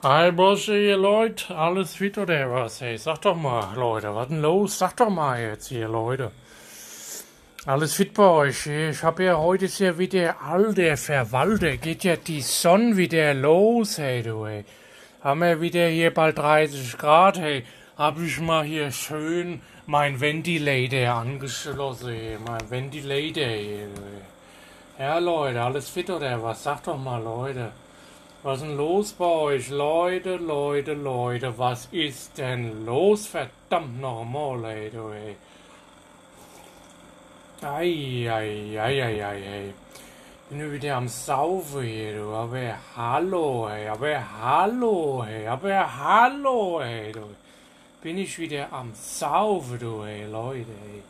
Hi, Bosse, ihr Leute, alles fit oder was? Hey, sag doch mal, Leute, was denn los? Sag doch mal jetzt hier, Leute. Alles fit bei euch? Ich hab ja heute ist ja wieder alter Verwalter, geht ja die Sonne wieder los, hey, du, hey. Haben wir wieder hier bald 30 Grad, hey. Hab ich mal hier schön mein Ventilator angeschlossen, hey. mein Ventilator hey. Ja, Leute, alles fit oder was? Sag doch mal, Leute. Was ist denn los bei euch? Leute, Leute, Leute, was ist denn los? Verdammt nochmal, ey, du, ey. Ei, ei, ei, ei, ey. Bin nur wieder am Saufen hier, du. Aber hallo, ey, aber hallo, ey, aber hallo, ey, du. Bin ich wieder am Saufen, du, ey, Leute, ey.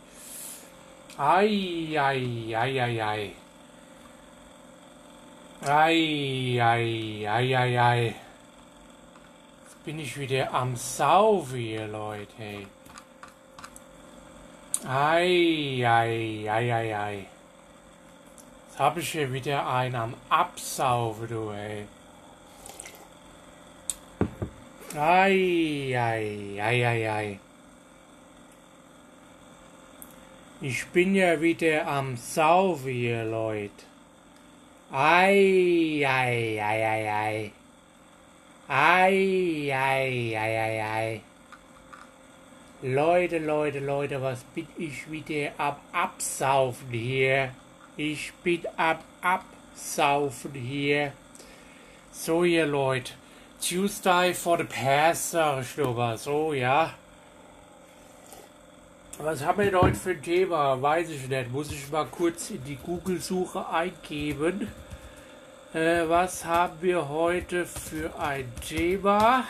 Ei, ei, ei, ei, ei. Ei, ei, ei, ei, ei. Jetzt bin ich wieder am Saufen hier, Leute. Hey. Ei, ei, ei, ei, ei. Jetzt hab ich hier wieder einen am Absaufen, du, ey. Ei, ei, ei, ei, ei. Ich bin ja wieder am Saufen hier, Leute. Ei, ei, ei, ei, ei. Ei, ei, ei, ei, ei. Leute, Leute, Leute, was bin ich wieder ab Absaufen hier? Ich bin ab Absaufen hier. So, ihr Leute. Tuesday for the Pass, sag ich nur was. So, ja. Was haben wir denn heute für ein Thema? Weiß ich nicht. Muss ich mal kurz in die Google-Suche eingeben. Äh, was haben wir heute für ein Thema?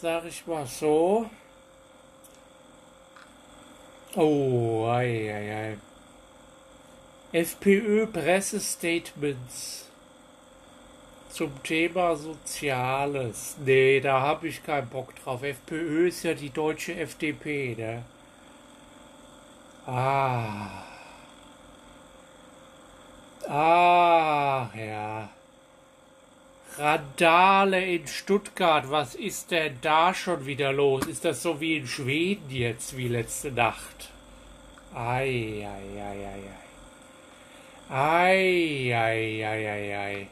Sag ich mal so. Oh, ei, ei, ei. FPÖ-Pressestatements zum Thema Soziales. Nee, da habe ich keinen Bock drauf. FPÖ ist ja die deutsche FDP, ne? Ah. Ah, ja. Randale in Stuttgart, was ist denn da schon wieder los? Ist das so wie in Schweden jetzt, wie letzte Nacht? Ei, ei, ei, ei, ei. Ei, ei, ei, ei, ei.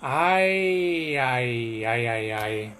Ei, ei, ei, ei, ei.